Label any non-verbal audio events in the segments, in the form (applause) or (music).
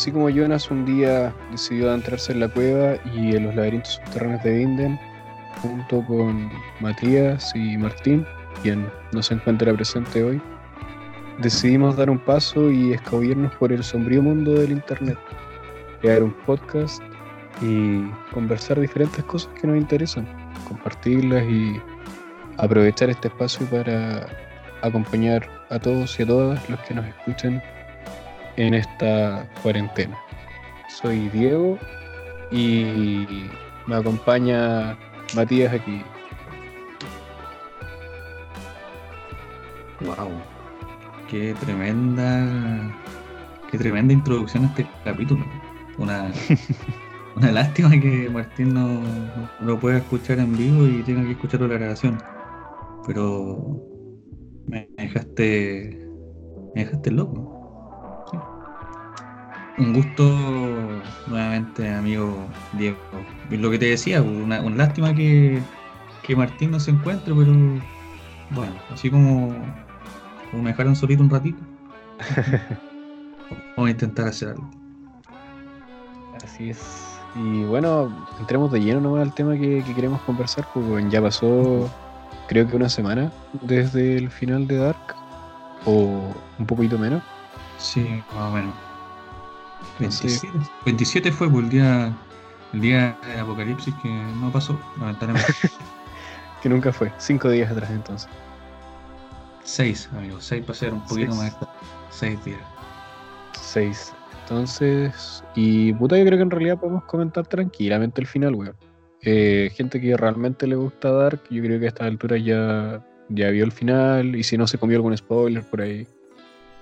así como Jonas un día decidió adentrarse en la cueva y en los laberintos subterráneos de Vinden, junto con Matías y Martín, quien no se encuentra presente hoy, decidimos dar un paso y escabullirnos por el sombrío mundo del Internet, crear un podcast y conversar diferentes cosas que nos interesan, compartirlas y aprovechar este espacio para acompañar a todos y a todas los que nos escuchen en esta cuarentena. Soy Diego y me acompaña Matías aquí. Wow, qué tremenda, qué tremenda introducción a este capítulo. Una, (laughs) una lástima que Martín no, no lo pueda escuchar en vivo y tenga que escucharlo en la grabación. Pero me dejaste, me dejaste loco. Un gusto nuevamente, amigo Diego. Lo que te decía, una, una lástima que, que Martín no se encuentre, pero bueno, así como, como me dejaron solito un ratito, (laughs) vamos a intentar hacer algo. Así es. Y bueno, entremos de lleno nomás al tema que, que queremos conversar, porque ya pasó creo que una semana desde el final de Dark, o un poquito menos. Sí, más o menos. 27, 27 fue pues, el día el día de Apocalipsis que no pasó, lamentablemente. (laughs) que nunca fue, cinco días atrás entonces. Seis, amigos, seis para ser un poquito Seis. más. Seis días. Seis. Entonces, y puta, yo creo que en realidad podemos comentar tranquilamente el final, weón. Eh, gente que realmente le gusta Dark, yo creo que a esta altura ya, ya vio el final, y si no se comió algún spoiler por ahí.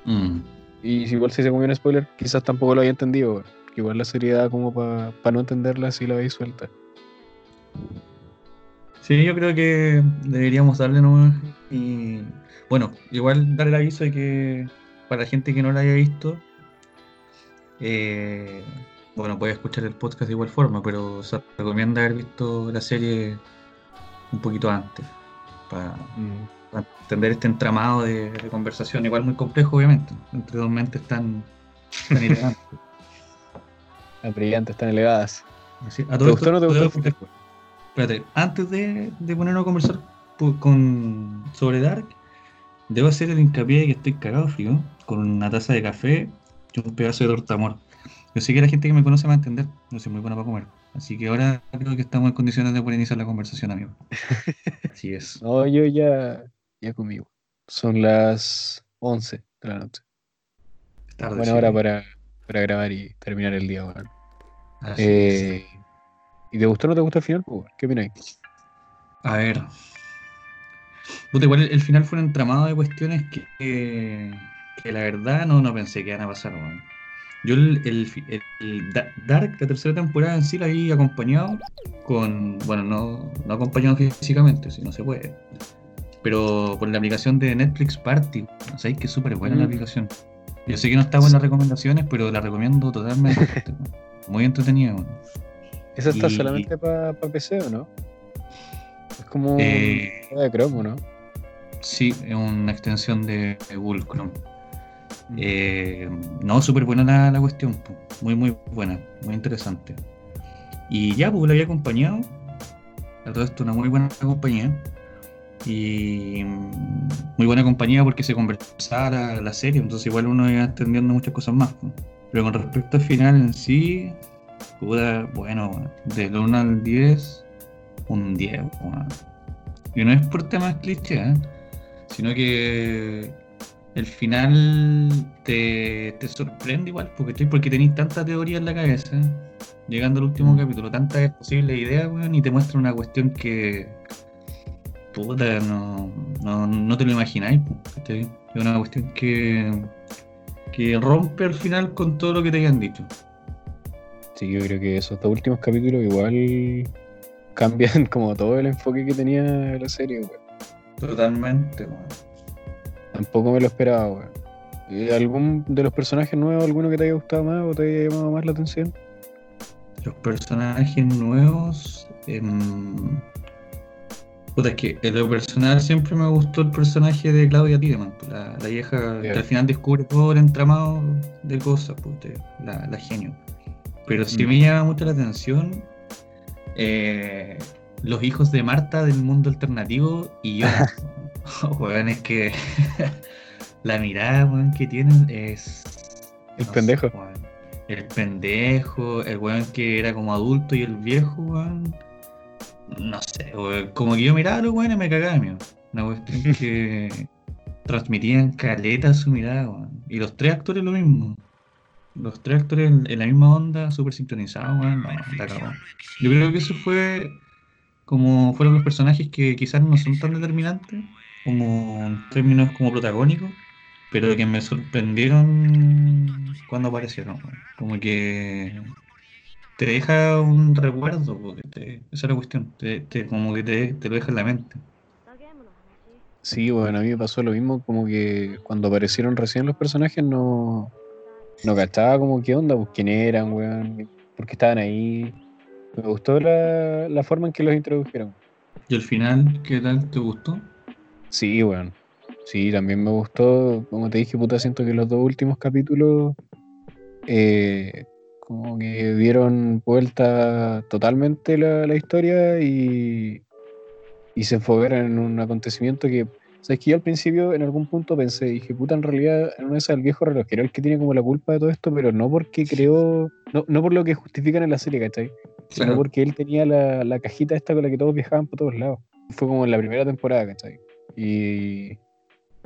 Mm. Y si igual si se comió un spoiler, quizás tampoco lo había entendido. Que Igual la serie da como para no entenderla si la veis suelta. Sí, yo creo que deberíamos darle nomás. Y bueno, igual dar el aviso de que para la gente que no la haya visto, eh, bueno, puede escuchar el podcast de igual forma, pero se recomienda haber visto la serie un poquito antes, para, Mm. Para entender este entramado de, de conversación, igual muy complejo, obviamente, entre dos mentes tan, tan elegantes. (laughs) Brillantes, están elevadas. Así, ¿Te a todo gustó o no te gustó? Espérate, antes de, de ponernos a conversar con, sobre Dark, debo hacer el hincapié de que estoy cagado frío, con una taza de café y un pedazo de torta amor. Yo sé que la gente que me conoce va a entender, no soy muy bueno para comer. Así que ahora creo que estamos en condiciones de poder iniciar la conversación, amigo. (laughs) Así es. No, yo ya, ya weón. Son las 11 de la noche. Tarde, Buena sí. hora para, para grabar y terminar el día. Así Eh. ¿Y te gustó o no te gustó el final? pues? ¿Qué opináis? A ver. Puta, igual el, el final fue un entramado de cuestiones que, que, que la verdad no, no pensé que iban a pasar, weón. Yo el, el el- el Da- Dark, la tercera temporada en sí la vi acompañado con, bueno, no, no acompañado físicamente, si no se puede, pero por la aplicación de Netflix Party, ¿sabéis que es súper buena la Mm. aplicación? Yo sé que no está en las recomendaciones, pero la recomiendo totalmente. (laughs) Muy entretenida, weón. ¿Esa está Y- solamente para PC o no? Es como Eh, de Chrome, ¿o ¿no? Sí, es una extensión de Google Chrome. Eh, no, súper buena la, la cuestión, muy muy buena, muy interesante. Y ya, pues la había acompañado, a todo esto una muy buena compañía. Y mm, muy buena compañía porque se conversaba la, la serie, entonces igual uno iba entendiendo muchas cosas más. Pero con respecto al final en sí, puta, bueno, del 1 al 10, un 10. weón. Y no es por temas clichés, ¿eh? sino que el final te, te sorprende igual, porque, porque tenéis tanta teoría en la cabeza, llegando al último capítulo, tantas posibles ideas, weón, y te muestra una cuestión que puta, no, no, no te lo imagináis. Es una cuestión que, que rompe al final con todo lo que te hayan dicho. Sí, yo creo que esos dos últimos capítulos igual cambian (laughs) como todo el enfoque que tenía la serie, weón. Totalmente, weón. Tampoco me lo esperaba, weón. ¿Y ¿Algún de los personajes nuevos, alguno que te haya gustado más o te haya llamado más la atención? Los personajes nuevos. em, Puta, es que en lo personal siempre me gustó el personaje de Claudia Tiedemann, la, la vieja que al final descubre todo el entramado de cosas, pues, la, la genio. Pero sí mm. me llama mucho la atención eh, los hijos de Marta del mundo alternativo y yo. (laughs) (laughs) weón, es que (laughs) la mirada weón, que tienen es. El pendejo. el pendejo, el weón que era como adulto y el viejo, weón. No sé, como que yo miraba a los weones me cagaba, mío. Una cuestión que transmitían caleta su mirada, weón. Y los tres actores lo mismo los tres actores en, la misma onda, súper sincronizados, bueno, la acabó. Yo creo que eso fue como fueron los personajes que quizás no son tan determinantes como en términos como protagónicos, pero que me sorprendieron cuando aparecieron. Como que te deja un recuerdo, porque esa es la cuestión, te, como que te, te lo deja en la mente. Sí, bueno, a mí me pasó lo mismo, como que cuando aparecieron recién los personajes no, no cachaba como qué onda, pues quién eran, weón, por qué estaban ahí. Me gustó la, la forma en que los introdujeron. ¿Y al final qué tal? ¿Te gustó? Sí, weón. Sí, también me gustó. Como te dije, puta, siento que los dos últimos capítulos eh, como que dieron vuelta totalmente la, la historia y, y se enfocaron en un acontecimiento que Sabes que yo al principio en algún punto pensé, dije, puta, en realidad no es el viejo relojero el que tiene como la culpa de todo esto, pero no porque creo, no, no por lo que justifican en la serie, ¿cachai? Sino porque él tenía la, la, cajita esta con la que todos viajaban por todos lados. Fue como en la primera temporada, ¿cachai? Y,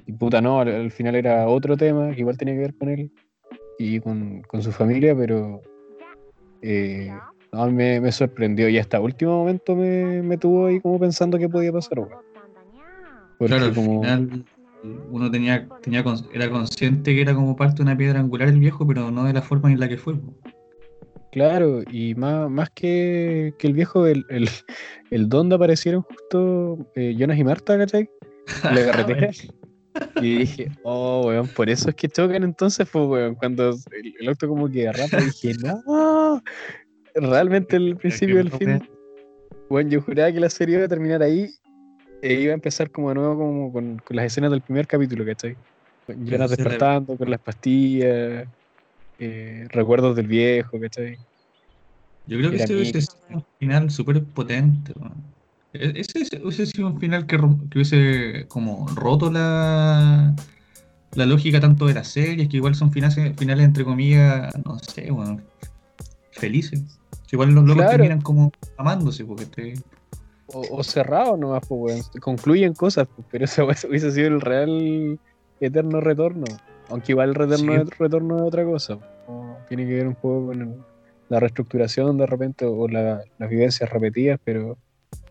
y puta, no, al, final era otro tema que igual tenía que ver con él y con, con su familia, pero eh, no, me, me, sorprendió y hasta último momento me, me tuvo ahí como pensando qué podía pasar, claro, al final uno tenía, tenía era consciente que era como parte de una piedra angular el viejo, pero no de la forma en la que fue. Claro, y más, más que, que el viejo, el, el, el donde aparecieron justo eh, Jonas y Marta, ¿cachai? (laughs) La carretera. Y dije, oh, weón, por eso es que chocan entonces, pues, weón. Cuando el, el auto como que agarraba, dije, no, realmente el principio del fin. Bueno, yo juraba que la serie iba a terminar ahí e iba a empezar como de nuevo como con, con las escenas del primer capítulo, ¿cachai? Llenas despertando con las pastillas, eh, recuerdos del viejo, ¿cachai? Yo creo que hubiese sido un final súper potente. E-, ese hubiese sido un final que, que, hubiese como roto la, la lógica tanto de las series, que igual son finales, finales entre comillas, no sé, bueno, felices. Igual los locos terminan como amándose, porque te, o, cerrado nomás, pues, concluyen cosas, pues, pero eso (laughs) hubiese sido el real eterno retorno. Aunque igual el retorno, es, retorno es otra cosa. Tiene que ver un poco con la reestructuración de repente o las vivencias repetidas, pero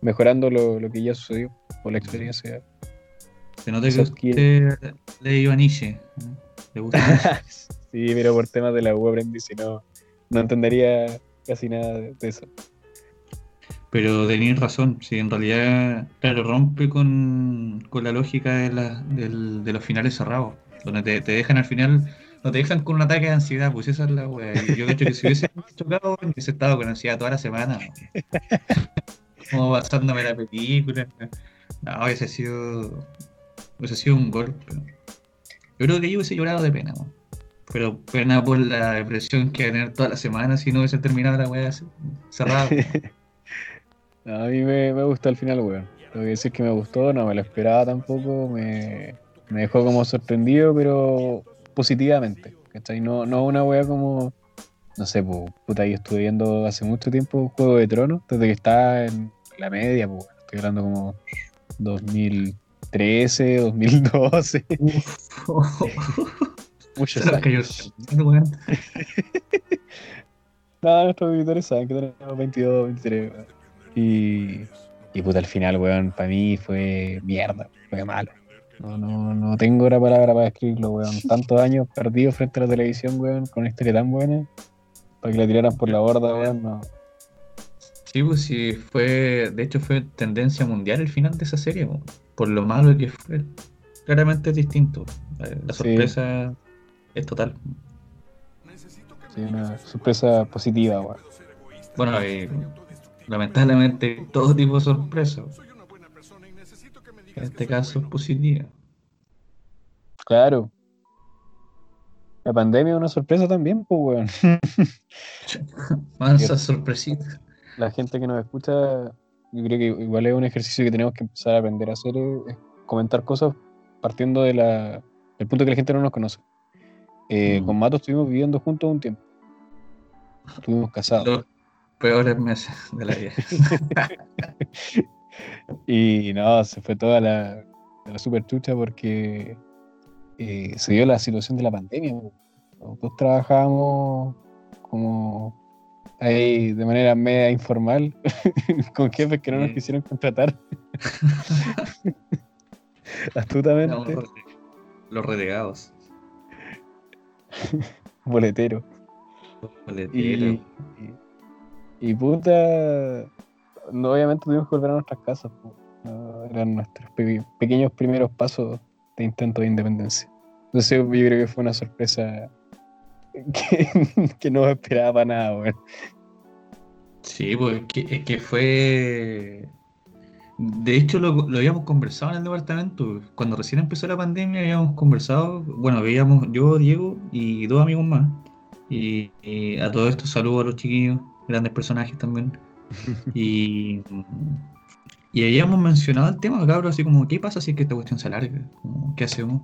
mejorando lo, que ya sucedió o la experiencia. Se nota que usted le a Nietzsche. ¿Le gusta (laughs) sí, pero por temas de la web aprendí, si no, no entendería casi nada de eso. Pero tenéis razón, si en realidad, claro, rompe con, con la lógica de, la, del, de los finales cerrados, donde te, te, dejan al final, no te dejan con un ataque de ansiedad, pues esa es la wea. Yo de hecho que si hubiese (laughs) chocado, hubiese estado con ansiedad toda la semana. Como pasándome la película. No, hubiese sido, hubiese sido un golpe. Yo creo que yo hubiese llorado de pena, pero pena por la depresión que tener toda la semana si no hubiese terminado la wea cerrada. (laughs) A mí me, gustó el final, weón. Tengo que decir que me gustó, no me lo esperaba tampoco, me, me dejó como sorprendido, pero positivamente. ¿Cachai? No, no una weá como, no sé, pues, puta, yo estuve viendo hace mucho tiempo Juego de Tronos, desde que estaba en la media, pues, estoy hablando como 2013, 2012. Muchos años. Nada, (laughs) nuestros auditores saben que tenemos 22, 23, y, y puta, al final, weón, para mí fue mierda, fue malo. No, no, no tengo la palabra para escribirlo, weón. Tantos años perdidos frente a la televisión, weón, con una historia tan buena, para que la tiraran por la borda, weón, no. Sí, pues sí, fue, de hecho fue tendencia mundial el final de esa serie, por lo malo que fue. Claramente es distinto. Eh, la sorpresa es total. Sí, una sorpresa positiva. Bueno, eh, lamentablemente todo tipo de sorpresas. En este caso es positiva. Claro. La pandemia es una sorpresa también, pues, weón. (laughs) Mansa sorpresita. La gente que nos escucha, yo creo que igual es un ejercicio que tenemos que empezar a aprender a hacer, es comentar cosas partiendo de la, del punto que la gente no nos conoce. Eh, Mm. Con Mato estuvimos viviendo juntos un tiempo. Estuvimos casados. Los peores meses de la vida. (laughs) Y no, se fue toda la, la super chucha porque eh, se dio la situación de la pandemia. Nosotros trabajábamos como ahí de manera media informal (laughs) con jefes que no nos quisieron contratar. (laughs) Astutamente, los- Los renegados. (laughs) boletero. Los Y, boleteros. y, y puta, no, obviamente tuvimos que volver a nuestras casas. No, eran nuestros pe- pequeños primeros pasos de intento de independencia. Entonces yo creo que fue una sorpresa que, que no esperaba para nada, weón. Sí, pues es que, que fue. De hecho, lo, lo habíamos conversado en el departamento. Cuando recién empezó la pandemia, habíamos conversado. Bueno, veíamos yo, Diego y dos amigos más. Y, y a todo esto, saludo a los chiquillos, grandes personajes también. (laughs) Y, y habíamos mencionado el tema, cabros, así como: ¿qué pasa si es que esta cuestión se alarga? ¿Qué hacemos?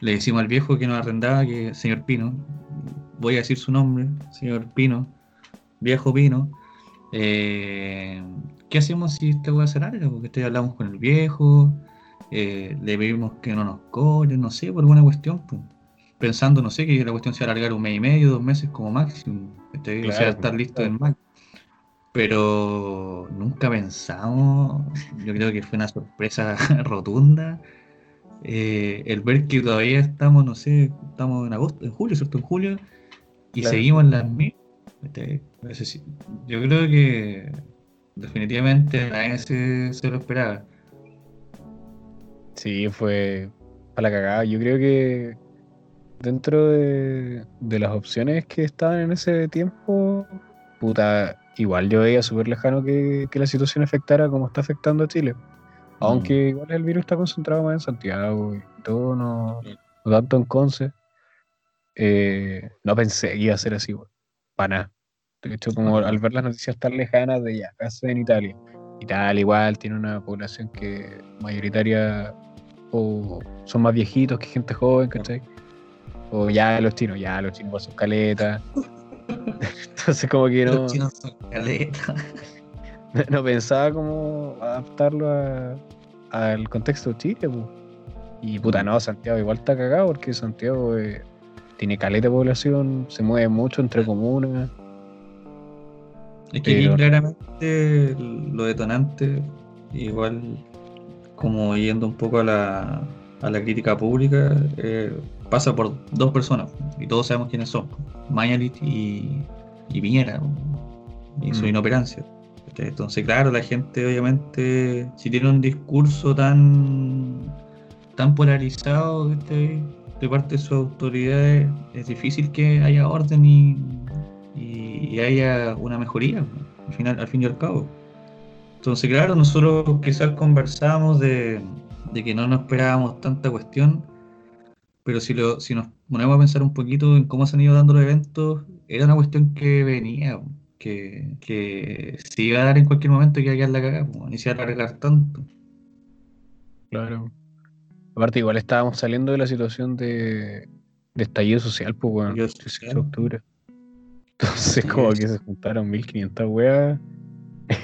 Le decimos al viejo que nos arrendaba, que señor Pino, voy a decir su nombre, señor Pino, viejo Pino. Eh, ¿Qué hacemos si esta weá se larga? Porque este hablamos con el viejo, eh, le pedimos que no nos cobre, no sé, por alguna cuestión. pues. Pensando, no sé, que la cuestión se va a alargar un mes y medio, dos meses como máximo. este, o sea, Claro, estar listo claro. en Mac. Pero nunca pensamos, yo creo que fue una sorpresa (laughs) rotunda. eh, el ver que todavía estamos, no sé, estamos en agosto, en julio, ¿cierto? En julio, y Claro. seguimos en las mismas. Este, Yo creo que definitivamente nadie se, se lo esperaba. Sí, fue para la cagada. Yo creo que dentro de, de las opciones que estaban en ese tiempo, puta, igual yo veía súper lejano que, que la situación afectara como está afectando a Chile. Aunque igual el virus está concentrado más en Santiago y todo, no, no tanto en Conce. Eh, no pensé que iba a ser así, para nada. De hecho, como al ver las noticias tan lejanas de ya, caso en Italia. Italia igual tiene una población que mayoritaria o son más viejitos que gente joven, ¿cachai? O ya los chinos, ya los chinos son caletas. (laughs) Entonces como que no, Los chinos son caleta. (laughs) no pensaba como adaptarlo a- al contexto de Chile, pues. Y puta, no, Santiago igual está cagado porque Santiago eh, tiene caleta de población, se mueve mucho entre comunas. Es que Pero- claramente lo detonante, igual como yendo un poco a la, a la crítica pública, eh, pasa por dos personas y todos sabemos quiénes son, Mañalich y, y Piñera y su Mm. inoperancia. ¿cachai? Entonces, claro, la gente obviamente, si tiene un discurso tan, tan polarizado ¿cachai? De parte de sus autoridades, es difícil que haya orden y, y- y haya una mejoría al, final, al fin y al cabo. Entonces, claro, nosotros quizás conversamos de, de que no nos esperábamos tanta cuestión, pero si, lo, si nos ponemos a pensar un poquito en cómo se han ido dando los eventos, era una cuestión que venía, que, que se iba a dar en cualquier momento y que iba a quedar la cagada, ni se a alargar tanto. Claro. Aparte, igual estábamos saliendo de la situación de, de estallido social, pues, bueno, Estallido 18 social. de octubre. Entonces, como que se juntaron 1500 weas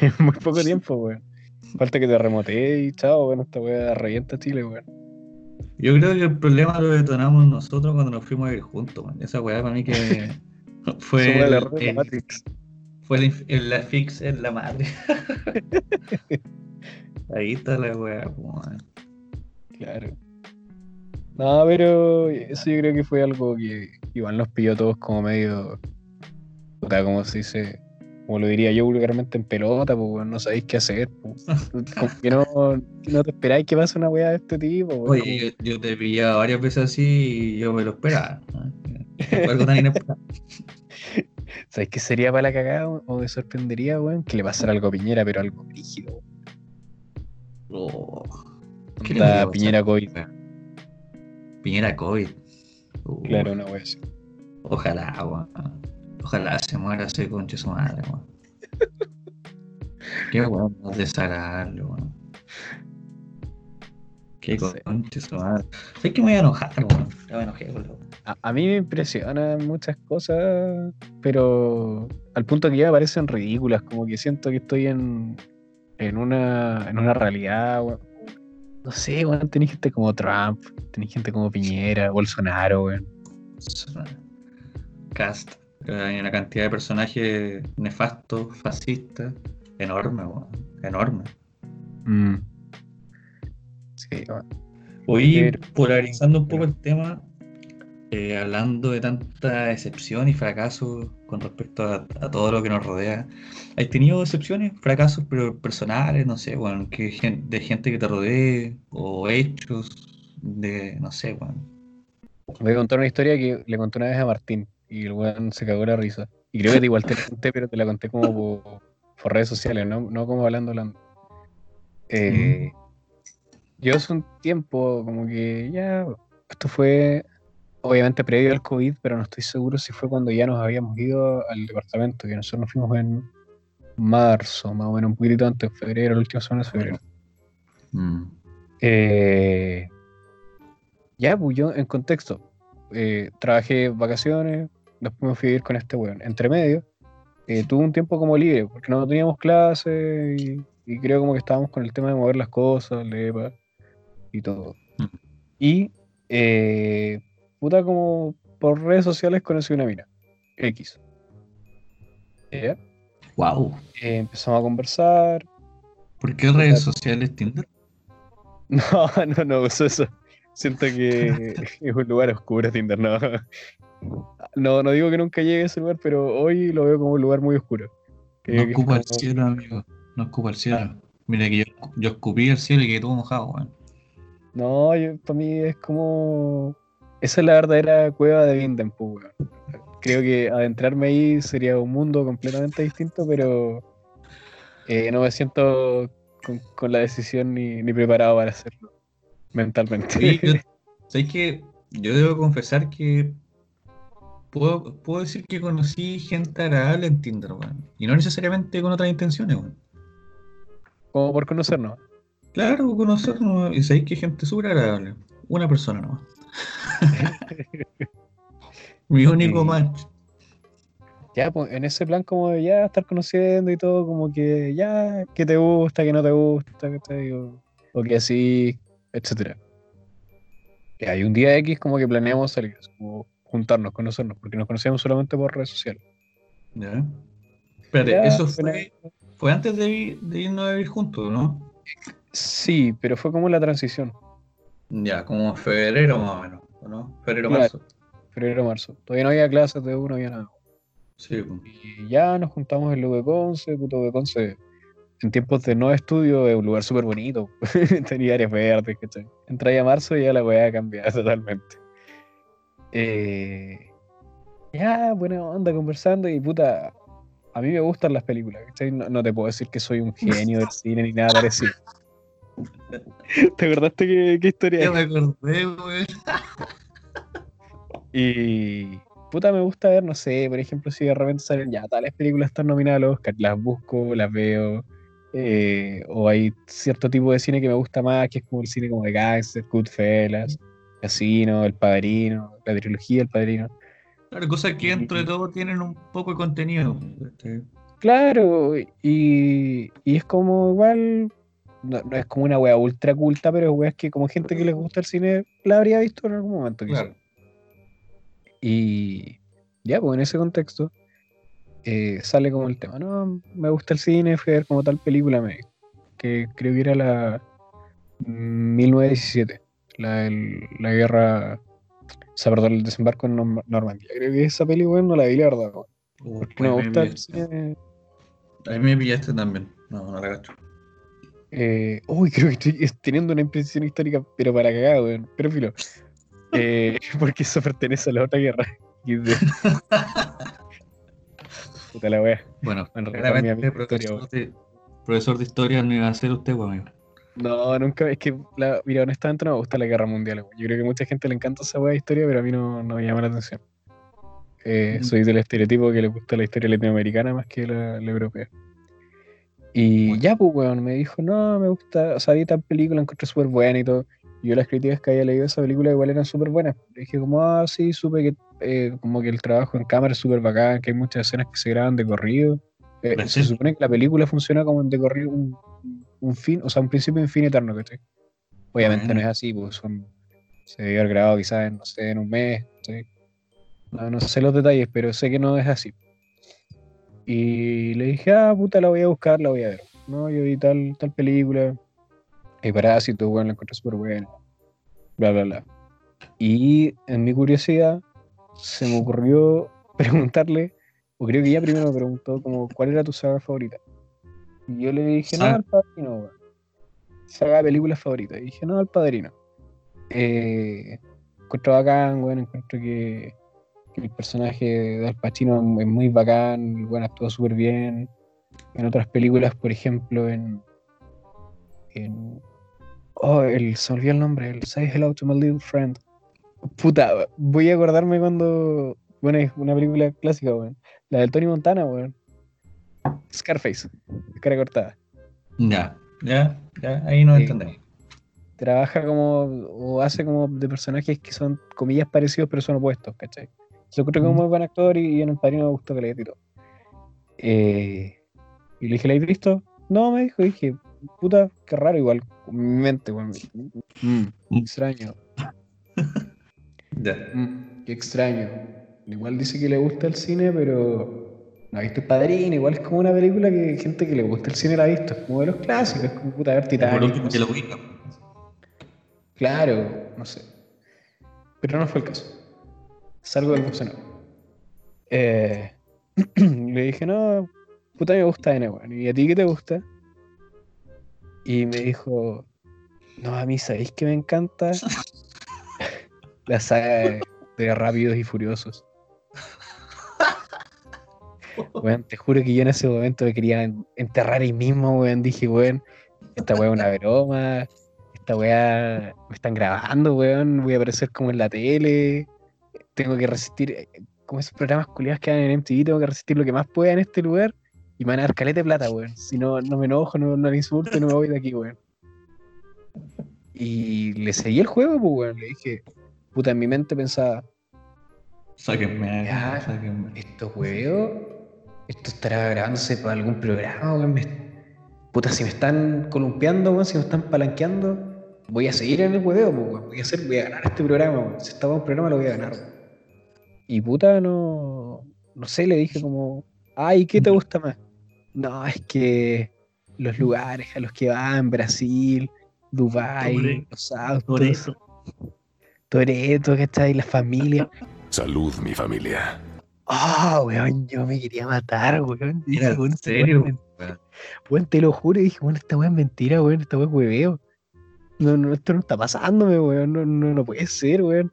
en muy poco (laughs) tiempo, weón. Falta que te remote y chao, bueno, esta wea revienta Chile, weón. Yo creo que el problema lo detonamos nosotros cuando nos fuimos a ir juntos, man. Esa weá para mí que (laughs) fue el el, error de la Matrix. fue el, el- la fix en la madre. (laughs) Ahí está la weá, weón. Claro. No, pero eso yo creo que fue algo que igual nos pilló todos como medio. Puta, como se dice. Como lo diría yo vulgarmente en pelota, pues no sabéis qué hacer. pues. (laughs) Como que no, no te esperáis que pase una weá de este tipo. Oye, yo, yo te he pillado varias veces así y yo me lo esperaba. ¿no? Algo tan inesperado. (laughs) ¿Sabéis qué sería para la cagada o o me sorprendería, weón? Que le pasara algo a Piñera, pero algo rígido. Oh, ¿Qué le Onda podría Piñera? COVID. Piñera COVID. Uh, Claro, una wea así. Ojalá, weón. Ojalá se muera ese conche su madre, weón. Qué weón más desagradable, weón. Qué conche su madre. Sé que me voy a enojar, weón. Ya me enojé, weón. A, a mí me impresionan muchas cosas, pero al punto que ya me parecen ridículas, como que siento que estoy en, en, una, en una realidad, weón. No sé, weón, tenéis gente como Trump, tenéis gente como Piñera, Bolsonaro, weón. Cast. Hay una cantidad de personajes nefastos, fascistas, enorme, weón. Enorme. Mm. Sí, weón. Hoy, Pero- polarizando un poco el tema, eh, hablando de tanta excepción y fracaso con respecto a, a todo lo que nos rodea, ¿has tenido excepciones, fracasos pero personales, no sé, bueno, que de gente que te rodee o hechos de, no sé, bueno. Voy a contar una historia que le conté una vez a Martín y el weón se cagó la risa. Y creo que igual te la conté, pero te la conté como por, por redes sociales, no, no como hablando, hablando. Eh, Yo hace un tiempo, como que ya, esto fue obviamente previo al COVID, pero no estoy seguro si fue cuando ya nos habíamos ido al departamento, que nosotros nos fuimos en marzo, más o menos, un poquitito antes, febrero, la última semana de febrero. Mm. Eh, ya, pues yo, en contexto, eh, trabajé vacaciones, después me fui a vivir con este weón. Entre medio, eh, tuve un tiempo como libre, porque no teníamos clases y, y creo como que estábamos con el tema de mover las cosas, lepa y todo. Mm. Y, eh, puta, como por redes sociales conocí una mina, X. Wow. Eh, empezamos a conversar, ¿Por qué redes sociales Tinder? (laughs) No, no, no uso eso. Siento que (laughs) es un lugar oscuro Tinder, no. No, no digo que nunca llegue a ese lugar, pero hoy lo veo como un lugar muy oscuro. No ocupa el cielo, amigo. No ocupa el cielo. Mira que yo, yo escupí el cielo y que todo mojado, weón. No, para mí es como. Esa es la verdadera cueva de Vinden, pues, weón. Creo que adentrarme ahí sería un mundo completamente distinto, pero eh, no me siento con, con la decisión ni, ni preparado para hacerlo mentalmente. Oye, yo, (laughs) ¿sabes qué? Yo debo confesar que puedo, puedo decir que conocí gente agradable en Tinder, weón. Y no necesariamente con otras intenciones, weón. como por conocernos. Claro, conocernos. Y sabéis que hay gente súper agradable. Una persona nomás. (laughs) (laughs) Mi único match. Ya, pues en ese plan como de ya estar conociendo y todo, como que ya, que te gusta, que no te gusta, que te digo, o que así, etcétera. Y hay un día X como que planeamos salir, como juntarnos, conocernos, porque nos conocíamos solamente por redes sociales. ¿Ya? Espérate, Ya, eso pero- fue, fue antes de, de irnos a vivir juntos, ¿no? Sí, pero fue como la transición, Ya, como en febrero más o menos, ¿o ¿no? Febrero, Claro. marzo. febrero, marzo. Todavía no había clases de uno, no había nada. Sí. Y ya nos juntamos en de Conce, puto de Conce. En tiempos de no estudio es un lugar súper bonito. (laughs) Tenía áreas verdes, ¿cachai? Entré ahí a marzo y ya la weá cambiado (laughs) totalmente. Eh, ya, buena onda conversando y puta, a mí me gustan las películas, ¿cachai? No, no te puedo decir que soy un genio del (laughs) cine ni nada parecido. ¿Te acordaste qué, qué historia es? me acordé, weón. Y puta, me gusta ver, no sé, por ejemplo, si de repente salen ya tales películas están nominadas al Oscar, las busco, las veo. eh, o hay cierto tipo de cine que me gusta más, que es como el cine como de Gangster, Goodfellas, Casino, El Padrino, la trilogía El Padrino. Claro, cosas que dentro de todo tienen un poco de contenido. este, Claro, y, y es como igual, no, no es como una wea ultra culta, pero es que como gente que les gusta el cine la habría visto en algún momento. quizá. Claro. Y ya, pues en ese contexto eh, sale como el tema, no, me gusta el cine, fui a ver como tal película, me, que creo que era la mm, 1917, la, del- la guerra, o sea, perdón, el desembarco en Norm- Normandía. Creo que esa película no la vi, la verdad, weón, porque me ahí gusta el cine. A mí me pillaste también. No, no la cacho. Eh, uy, (laughs) creo que estoy es- teniendo una impresión histórica, pero para cagar, weón, pero filo. Eh, (laughs) porque eso pertenece a la otra guerra. (laughs) Puta la wea. Bueno, Bueno, claramente profesor de, profesor de historia no iba a ser usted, amigo. No, nunca, es que, la, mira, honestamente no me gusta la guerra mundial. Yo creo que a mucha gente le encanta esa weá de historia, pero a mí no, no me llama la atención. Eh, Mm. Soy del estereotipo que le gusta la historia latinoamericana más que la, la europea. Y Bueno. ya, pues, weón, me dijo, no, me gusta, o sea, vi tal película, la encontré súper buena y todo. Y yo las críticas que había leído de esa película igual eran súper buenas. Le dije como, ah, sí, supe que eh, como que el trabajo en cámara es súper bacán, que hay muchas escenas que se graban de corrido. Eh, se supone que la película funciona como de corrido, un, un fin, o sea, un principio y un fin eterno, ¿cachai? Obviamente Bueno. no es así, pues son, se debió haber grabado quizás en, no sé, en un mes, ¿cachai? No, no sé los detalles, pero sé que no es así. Y le dije, ah, puta, la voy a buscar, la voy a ver. No, yo vi tal, tal película. El Parásito, bueno, la encontré súper buena. Bla, bla, bla. Y en mi curiosidad se me ocurrió (laughs) preguntarle, o creo que ella primero me preguntó, como, ¿cuál era tu saga favorita? Y yo le dije, no, Saga. el padrino, weón. Saga de películas favorita. Y dije, no, el padrino. Eh, encuentro bacán, weón, encuentro que, que el personaje de Al Pacino es muy bacán, el weón actúa súper bien. En otras películas, por ejemplo, en. en oh, el, se olvidó el nombre, el Say Hello to My Little Friend. Puta, voy a acordarme cuando. Bueno, es una película clásica, weón. La del Tony Montana, weón. Scarface, cara cortada. Ya, ya, ya, ahí Sí. entendemos. Trabaja como. o hace como de personajes que son, comillas, parecidos, pero son opuestos, ¿cachai? Se encuentra como Mm. muy buen actor y, y en el padrino me gustó que le todo. Eh, y le dije, ¿la has visto? No, me dijo, y dije, puta, qué raro, igual, con mi mente, weón. Mm, extraño. (laughs) Ya. Mm, qué extraño. Igual dice que le gusta el cine, pero no ha visto el padrino. Igual es como una película que gente que le gusta el cine la ha visto. Es como de los clásicos, es como puta ver Por Titanic. último, no que lo sé. ubica. Claro, no sé. Pero no fue el caso. Salgo del museo. Eh, (clears throat) le dije, no, puta, me gusta N, weón. ¿Y a ti qué te gusta? Y me dijo, no, a mí, ¿sabéis que me encanta? (laughs) La saga de, Rápidos y Furiosos. Weón, te juro que yo en ese momento me quería en- enterrar ahí mismo, weón. Dije, weón, esta weá es una broma. Esta weá me están grabando, weón. Voy a aparecer como en la tele. Tengo que resistir, eh, como esos programas culiados que dan en MTV, tengo que resistir lo que más pueda en este lugar. Y me van a dar caleta de plata, weón. Si no, no me enojo, no, no le insulto, no me voy de aquí, weón. Y le seguí el juego, pues, weón. Le dije, puta, en mi mente pensaba, Sáquenme, sáquenme. estos huevos, esto estará grabándose para algún programa, weón. me- Puta, si me están columpiando, weón, si me están palanqueando, voy a seguir en el hueveo, pues, weón. Voy a hacer, voy a ganar este programa, weón. Si estaba un programa, lo voy a ganar, weón. Y puta, no. No sé, le dije como, ay, ¿qué te gusta más? No, es que los lugares a los que van, Brasil, Dubai, Toretto. los autos, Toretto. Toreto, ¿cachai? La familia. (laughs) Salud, mi familia. Ah, weón, yo me quería matar, weón. Era, weón, ¿En serio? Weón, te lo juro, y dije, weón, esta weá es mentira, weón, esta weá es hueveo. No, no, esto no está pasándome, weón, no, no, no puede ser, weón.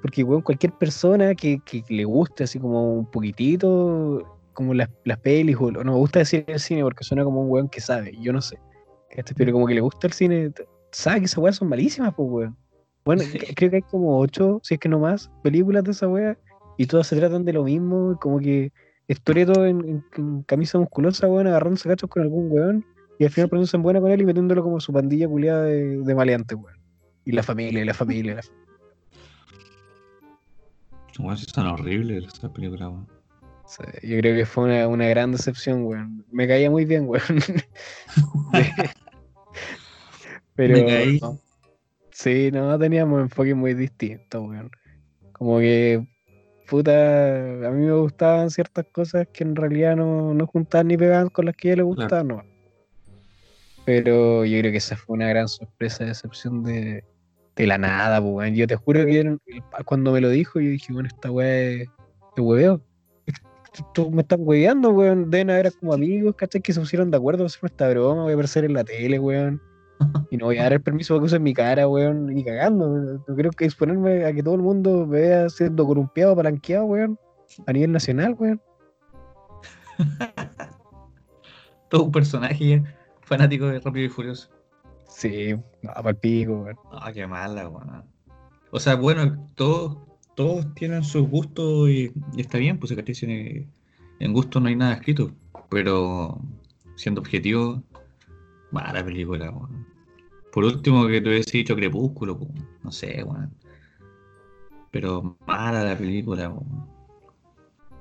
Porque, weón, cualquier persona que, que le guste así como un poquitito, como las, las pelis, o no me gusta decir el cine porque suena como un weón que sabe, yo no sé. Pero como que le gusta el cine, sabe que esas weas son malísimas, pues, weón. Bueno, Sí. creo que hay como ocho, si es que no más, películas de esa wea, y todas se tratan de lo mismo, como que es Toretto en, en- en camisa musculosa, weón, agarrándose cachos con algún weón, y al final poniéndose en buena con él y metiéndolo como su pandilla culiada de, de maleantes, weón. Y la familia, y la familia, y la Weón, sí son horribles esas películas, weón. Yo creo que fue una, una gran decepción, weón. Me caía muy bien, weón. (laughs) Pero. Me caí. no. Sí, no, teníamos enfoques muy distintos, weón. Como que. Puta, a mí me gustaban ciertas cosas que en realidad no, no juntaban ni pegaban con las que a ella le gustaban, no. Pero yo creo que esa fue una gran sorpresa, decepción de, de la nada, pues. Yo te juro que cuando me lo dijo, yo dije, bueno, esta weá es de hueveo. (laughs) Tú me estás hueveando, weón. Deben haber como amigos, ¿cachai? Que se pusieron de acuerdo hacer esta broma. Voy a aparecer en la tele, weón. (laughs) Y no voy a dar el permiso para que usen mi cara, weón. Ni cagando. No creo que exponerme a que todo el mundo me vea siendo corrumpeado, palanqueado, weón. A nivel nacional, weón. (laughs) Todo un personaje fanático de Rápido y Furioso. Sí, no, para el pico, weón. Ah, qué mala, weón. O sea, bueno, todos, todos tienen sus gustos y, y está bien, pues en, en gusto no hay nada escrito. Pero siendo objetivo, mala película, weón. Por último, que te hubiese dicho Crepúsculo, pues, no sé, weón. Pero mala la película, weón.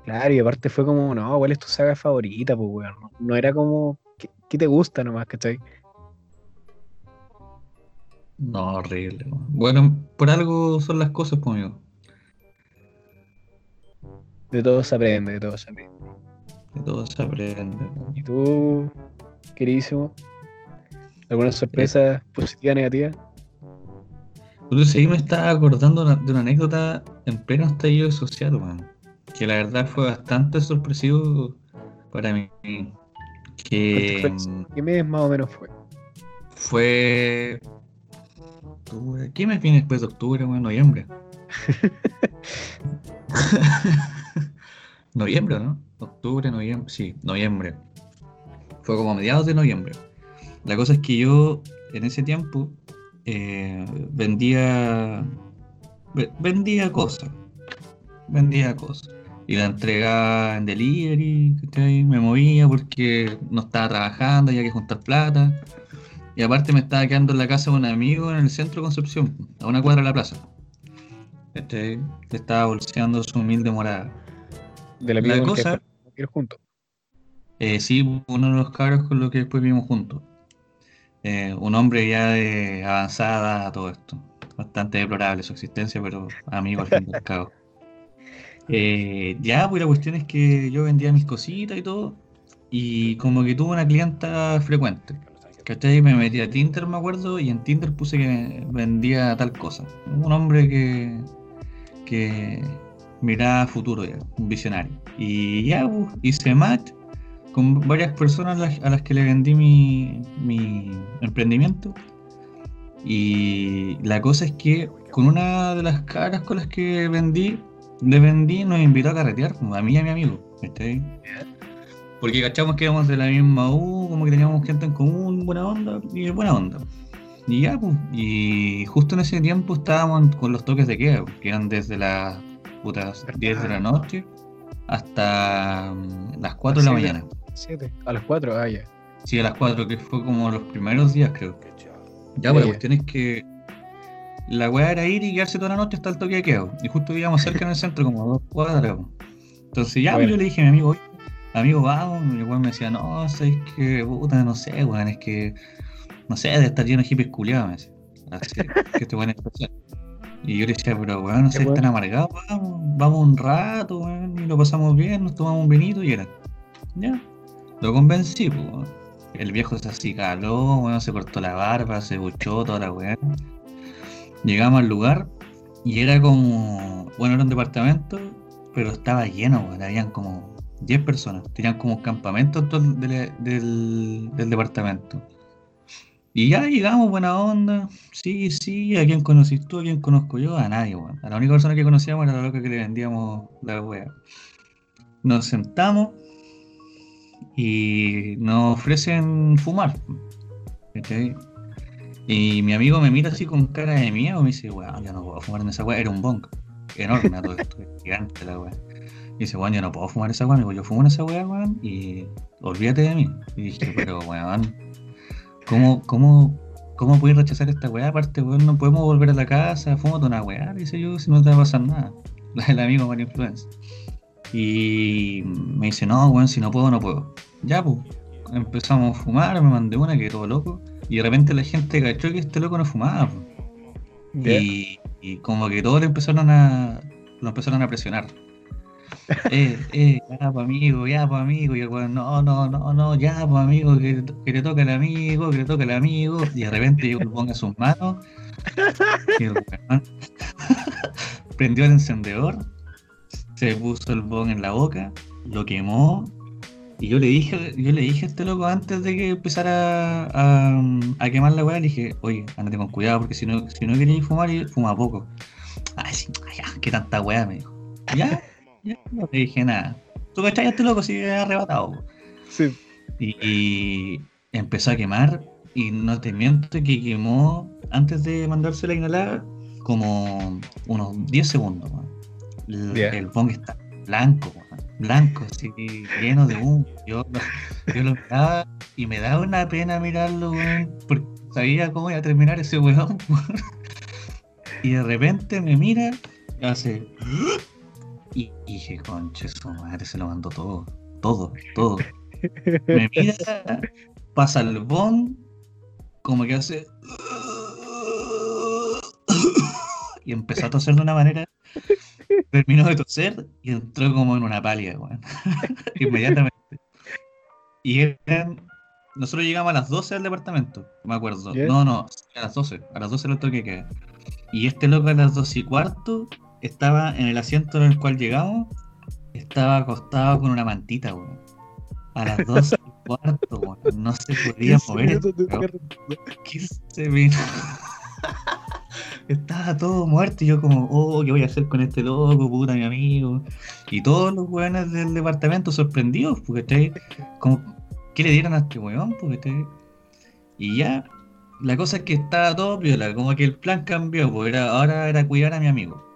Claro, y aparte fue como, no, ¿cuál es tu saga favorita, pues, weón? No, no era como, ¿qué, qué te gusta nomás, cachai? No, horrible. Bueno, por algo son las cosas, pues, amigo. De todo se aprende, de todo se aprende. De todo se aprende. ¿Y tú, queridísimo? ¿Alguna sorpresa positiva, negativa? Entonces ahí me estaba acordando una- de una anécdota en pleno estallido social, weón. Que la verdad fue bastante sorpresivo para mí. Mm, ¿Qué mes más o menos fue? fue. Octubre. ¿Qué mes viene después de octubre, weón? Noviembre. (laughs) noviembre, ¿no? Octubre, noviembre. Sí, noviembre. Fue como a mediados de noviembre. La cosa es que yo en ese tiempo eh, vendía ve- vendía cosas. Vendía cosas. Y la entregaba en delivery. Me movía porque no estaba trabajando, había que juntar plata. Y aparte me estaba quedando en la casa de un amigo en el centro de Concepción, a una cuadra de la plaza. Que estaba bolseando su humilde morada. De la La que cosa- juntos. Eh, sí, uno de los cabros con los que después vivimos juntos. Eh, un hombre ya de avanzada a todo esto. Bastante deplorable su existencia, pero amigo al fin y al (laughs) cabo. Eh, ya, pues la cuestión es que yo vendía mis cositas y todo. Y como que tuve una clienta frecuente. ¿Cachai? Me metí a Tinder, me acuerdo, y en Tinder puse que vendía tal cosa. Un hombre que, que miraba futuro ya, un visionario. Y ya, pues, hice match con varias personas a las, que le vendí mi, mi emprendimiento. Y la cosa es que con una de las caras con las que vendí, le vendí nos invitó a carretear, a mí y a mi amigo. ¿cachai? Porque cachamos que éramos de la misma U, como que teníamos gente en común, buena onda, y buena onda. Y ya, pues, y justo en ese tiempo estábamos con los toques de queda, que eran desde las putas 10 de la noche hasta mm, las 4 de la mañana. Siete. A las cuatro, ah, ya. Sí, a las 4, que fue como los primeros días, creo. Ya, pues la ya. cuestión es que la weá era ir y quedarse toda la noche hasta el toque de queda. Y justo vivíamos cerca en el centro, como a dos cuadras. Entonces ya, pues, Bueno. yo le dije a mi amigo, oye, amigo, vamos. Y el weón me decía, no, sabes que, puta, no sé, weón, es que, no sé, de estar lleno de hippies culiados, me decía. Así, que este weón es especial. Y yo le decía, pero weón, no sé, Ya, weón. tan amargado, vamos, vamos un rato, weón, y lo pasamos bien, nos tomamos un vinito y era. Ya, lo convencí, pues. weón. El viejo se acicaló, weón, se cortó la barba, se buchó toda la weá. Llegamos al lugar y era como, bueno, era un departamento, pero estaba lleno, weón, habían como 10 personas, tenían como campamento del, del, departamento. Y ya llegamos, buena onda, sí, sí, ¿a quién conocís tú? ¿A quién conozco yo? A nadie, weón. A la única persona que conocíamos era la loca que le vendíamos la weá. Nos sentamos y nos ofrecen fumar. Y mi amigo me mira así con cara de miedo y me dice, weón, yo no puedo fumar en esa weá. Era un bong enorme (laughs) todo esto, gigante la weá. Y dice, weón, yo no puedo fumar esa weá. Amigo, yo fumo en esa weá, weón, y olvídate de mí. Y dije, pero (laughs) weón, ¿cómo, cómo, cómo puedes rechazar esta weá? Aparte, weón, no podemos volver a la casa, fúmate una weá, dice yo, si no te va a pasar nada. (laughs) El amigo Mario Influence. Y me dice, no, weón, si no puedo, no puedo. Ya, pues, empezamos a fumar, me mandé una que todo loco. Y de repente la gente cachó que este loco no fumaba. Ya. Y, y como que todos le empezaron a, lo empezaron a presionar. Eh, eh, ya, pues amigo, ya, pues amigo. Y el weón, no, no, no, no, ya, pues amigo, que, le toca el amigo, que le toca el amigo. Y de repente yo le ponga sus manos. (laughs) Prendió el encendedor, se puso el bong en la boca, lo quemó. Y yo le dije, yo le dije a este loco antes de que empezara a, quemar la weá, le dije, oye, andate con cuidado porque si no, si no queréis fumar, fuma poco. Ay, sí, ya, qué tanta weá, me dijo. Ya, no le dije nada. ¿Tú cachai este loco si es arrebatado? po? Sí. Y, y empezó a quemar y no te miento que quemó antes de mandársela a inhalar como unos 10 segundos. El, Ya. el bong está blanco, weón, blanco, así lleno de humo. Yo, lo- yo lo miraba y me daba una pena mirarlo, weón, porque sabía cómo iba a terminar ese weón. weón. Y de repente me mira, hace. Y y dije, conche, su madre se lo mandó todo, todo, todo. Me mira, pasa el bon, como que hace. Y empezó a toser de una manera. Terminó de toser y entró como en una palia, weón. (laughs) Inmediatamente. Y eran. Nosotros llegamos a las 12 al departamento, me acuerdo. No, no, a las 12. A las 12 lo toque que Y este loco a las 12 y cuarto estaba en el asiento en el cual llegamos, estaba acostado con una mantita, weón. A las (laughs) 12 y cuarto, weón. No se podía mover. este. ¿Qué se vino? Estaba todo muerto y yo como, oh, ¿qué voy a hacer con este loco, puta, mi amigo? Y todos los weones del departamento sorprendidos, porque ¿cachai? como, ¿qué le dieron a este weón? Porque ¿cachai? Y ya, la cosa es que estaba todo piola, como que el plan cambió, porque era, ahora era cuidar a mi amigo.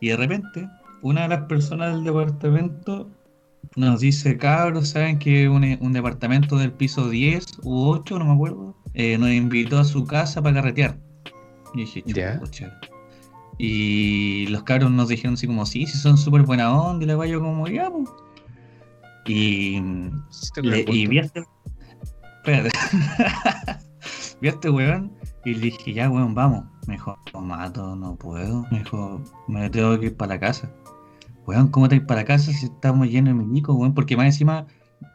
Y de repente, una de las personas del departamento nos dice, cabros, ¿saben que un, un departamento del piso 10 u 8, no me acuerdo, eh, nos invitó a su casa para carretear? Y dije, Ya. Y los cabros nos dijeron así como, sí, sí son súper buena onda, y la guayo como, ya, pues. Y, le- y vi a este... Espérate. (laughs) vi a este weón y le dije, ya, weón, vamos. Me dijo, no mato, no puedo. Me dijo, me tengo que ir para la casa. Weón, ¿cómo te ir para la casa si estamos llenos de milicos, weón? Porque más encima,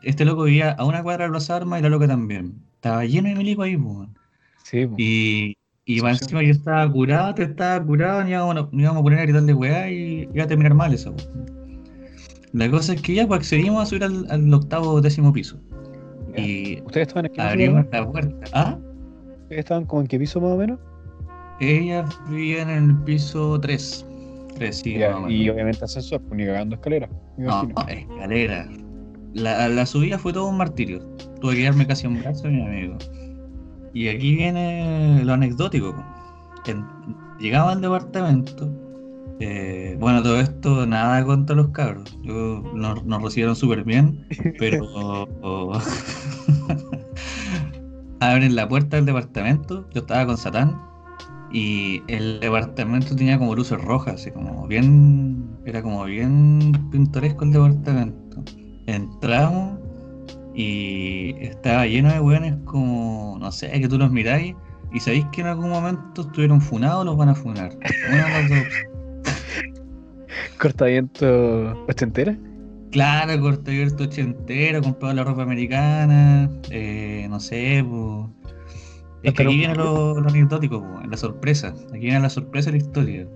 este loco vivía a una cuadra de las armas y la loca también. Estaba lleno de milicos ahí, weón. Sí, po. Y, y Sí, más sí. encima yo estaba curado, te estaba curado, ni íbamos, ni íbamos a poner a gritarle weá y iba a terminar mal eso. weón. La cosa es que ya pues, accedimos a subir al, al octavo décimo piso. Y ¿Ustedes estaban piso? abrimos la puerta. ¿Ah? ¿Ustedes estaban como en qué piso más o menos? Ella vivía en el piso 3. 3, sí, Ya, más o menos. y obviamente ascensor, pues ni cagando escalera. No, (laughs) escalera. La, la subida fue todo un martirio. Tuve que darme casi un brazo mi amigo. Y aquí viene lo anecdótico. llegaba al departamento. eh, bueno, todo esto, nada contra los cabros. Yo, nos, nos recibieron súper bien, (laughs) pero (laughs) abren la puerta del departamento. Yo estaba con Satán y el departamento tenía como luces rojas, así como bien. Era como bien pintoresco el departamento. Entramos y estaba lleno de weones como, no sé, que tú los miráis y sabéis que en algún momento estuvieron funados o los van a funar. Una de las dos. (laughs) Cortaviento ochentera. Claro, corte abierto ochentero, comprado la ropa americana, eh, no sé, pues. Es que aquí viene lo, lo anecdótico, po, la sorpresa. Aquí viene la sorpresa de la historia.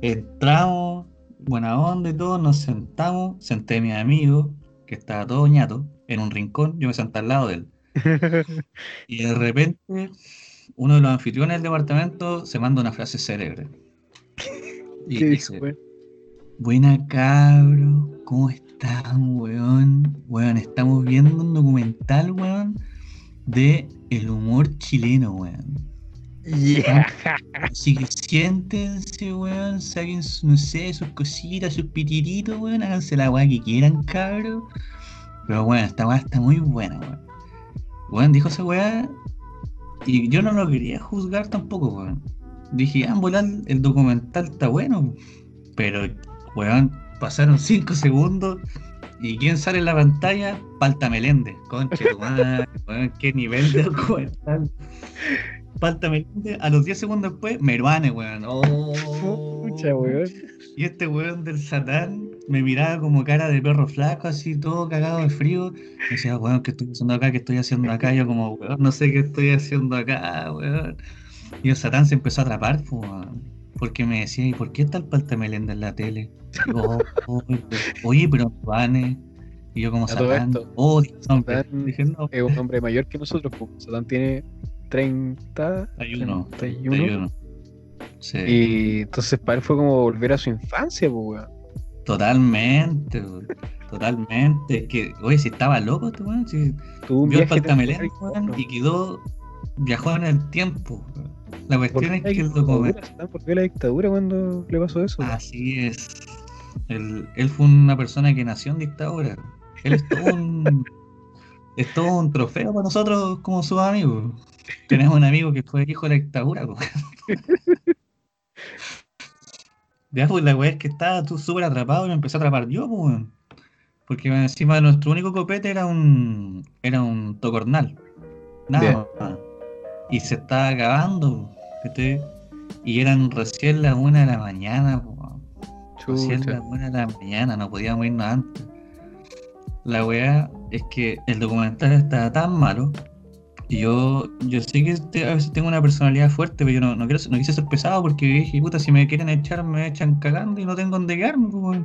Entramos, buena onda y todo, nos sentamos, senté a mi amigo, que estaba todo ñato, en un rincón, yo me senté al lado de él. (laughs) Y de repente, uno de los anfitriones del departamento se manda una frase célebre. Y ¿Qué dice, dijo, weón? Buena cabro, ¿cómo están, weón? Weón, estamos viendo un documental, weón, de el humor chileno, weón. Yeah. Así que siéntense, weón, saquen, no sé, sus cositas, sus pitiritos, weón, háganse la weá que quieran, cabro. Pero weón, esta weá está muy buena, weón. Weón, dijo esa weá y yo no lo quería juzgar tampoco, weón. Dije, ah, volar el documental está bueno, pero, weón, pasaron 5 segundos y ¿quién sale en la pantalla? Palta Meléndez, conche (laughs) weón, qué nivel de documental. Palta Meléndez, a los 10 segundos después, Meruane, weón. Oh. Pucha, weón. Y este weón del Satán me miraba como cara de perro flaco, así todo cagado de frío. Me decía, weón, ¿qué estoy haciendo acá? ¿Qué estoy haciendo acá? Yo como, weón, no sé qué estoy haciendo acá, weón. Y el Satán se empezó a atrapar, pues, weón. Porque me decía, ¿y por qué está el Palta Meléndez en la tele? Digo, "Oh, oye, pero- oye, pero Meruane. Y yo como Satán, oh. Satán Dije, no, Es un hombre mayor que nosotros, pues. Satán tiene 30, 31. 31. 31. Sí. Y entonces para él fue como volver a su infancia, pues, weón. Totalmente, weón. totalmente. Es que, oye, si estaba loco este weón, si Tuvo un vio el Paltamelén, y quedó viajó en el tiempo. La ¿Por cuestión es que el documental. ¿Saben ¿Por qué la dictadura cuando le pasó eso? Así es. Él, él fue una persona que nació en dictadura. Él es todo un, (laughs) es todo un trofeo para nosotros como sus amigos. Tenemos un amigo que fue hijo de la dictadura. (laughs) Ya, pues la weá es que estaba tú súper atrapado y me empecé a atrapar yo, pues. Porque encima de nuestro único copete era un. era un tocornal. Nada más. Y se estaba acabando. Y eran recién las una de la mañana. Recién las una de la mañana, no podíamos irnos antes. La weá es que el documental estaba tan malo. Y yo, yo sé que te- a veces tengo una personalidad fuerte, pero yo no, no, quiero, no quise ser pesado porque dije, puta, si me quieren echar, me echan cagando y no tengo donde quedarme, pues.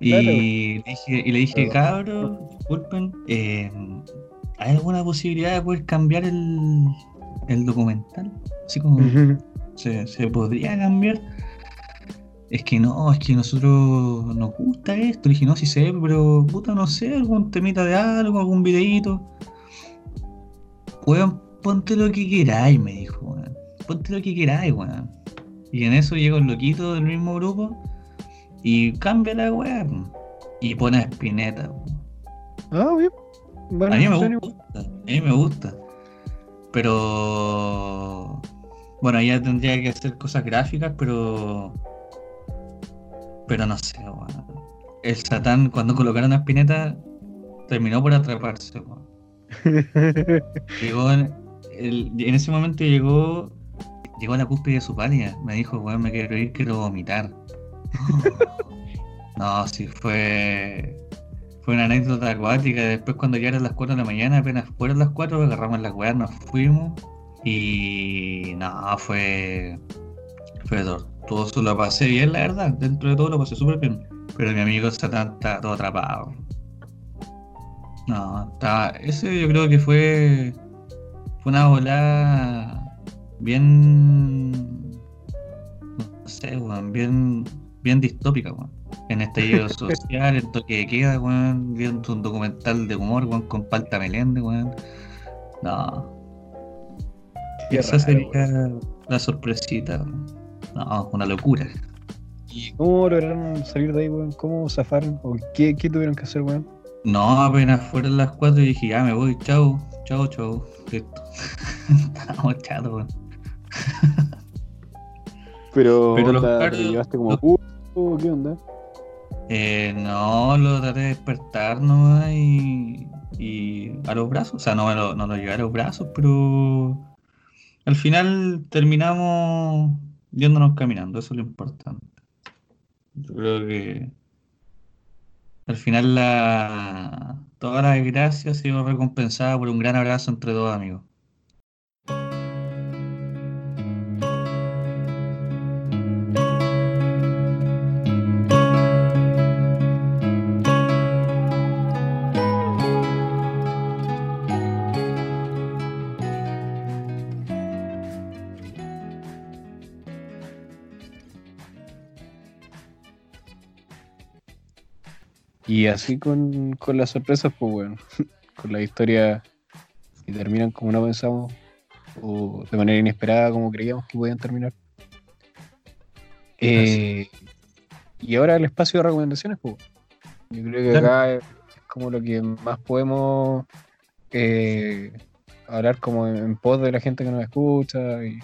Y, Claro. le dije, y le dije, cabros, disculpen, eh, ¿hay alguna posibilidad de poder cambiar el, el documental? Así como. ¿se, se podría cambiar? Es que no, es que nosotros nos gusta esto. Le dije, no, sí sé, pero puta, no sé, algún temita de algo, algún videíto. Weón, ponte lo que queráis, me dijo, weón. Ponte lo que queráis, weón. Y en eso llegó el loquito del mismo grupo y cambia la weá. Y pone a Spinetta. Ah, bien. Bueno, A mí me gusta, a mí me gusta. Pero bueno, ya tendría que hacer cosas gráficas, pero pero no sé, weón. El Satán cuando colocaron a Spinetta terminó por atraparse, weón. igual. (laughs) Llegó en, el- en ese momento llegó llegó a la cúspide de su pálida. Me dijo, weón, me quiero ir, quiero vomitar. (laughs) No, sí, fue fue una anécdota acuática. Después cuando ya eran las 4 de la mañana, apenas fueron las 4, agarramos las weas, nos fuimos. Y no, fue fue tortuoso, lo pasé bien, la verdad. Dentro de todo lo pasé súper bien. Pero mi amigo Satán está todo atrapado. No, estaba, ese yo creo que fue fue una volada bien no sé, weón, bien bien distópica, weón. En estallido (laughs) social, en toque de queda, weón, viendo un documental de humor, weón, con Palta Meléndez, weón. No, Qué esa raro, sería la sorpresita, weón. No, una locura. ¿Y cómo lograron salir de ahí, weón? ¿Cómo zafaron? ¿O qué, qué tuvieron que hacer, weón? No, apenas fueron las 4 y dije, ya me voy, chao, chao, chao. Listo. (laughs) Estábamos chatos, weón. Pero, Pero los onda, ¿te llevaste como los- culo? ¿Qué onda? Eh, no, lo traté de despertar nomás y, y a los brazos. O sea, no, lo, no lo llevé a los brazos, pero al final terminamos yéndonos caminando. Eso es lo importante. Yo creo que al final la, toda la desgracia ha sido recompensada por un gran abrazo entre dos amigos. Así con, con las sorpresas, pues, weón. (laughs) con la historia que terminan como no pensamos, o de manera inesperada como creíamos que podían terminar. Eh, y ahora el espacio de recomendaciones, pues. Yo creo que acá es como lo que más podemos eh, hablar como en, en pos de la gente que nos escucha y,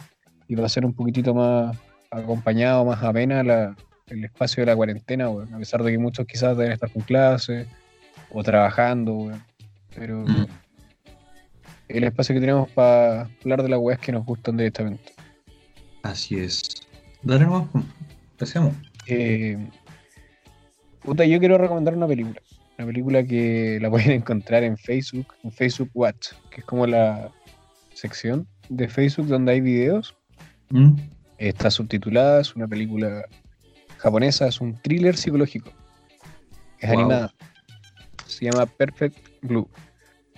y va a ser un poquitito más acompañado, más amena la, el espacio de la cuarentena, weón. A pesar de que muchos quizás deben estar con clases o trabajando, weón. Pero Mm. el espacio que tenemos para hablar de las weas que nos gustan directamente. Así es. Dale nomás, pues. Empecemos. Eh, puta, yo quiero recomendar una película. Una película que la (laughs) pueden encontrar en Facebook, en Facebook Watch, que es como la sección de Facebook donde hay videos. ¿Mm? Está subtitulada, es una película japonesa, es un thriller psicológico. Es Wow. animada. Se llama Perfect Blue.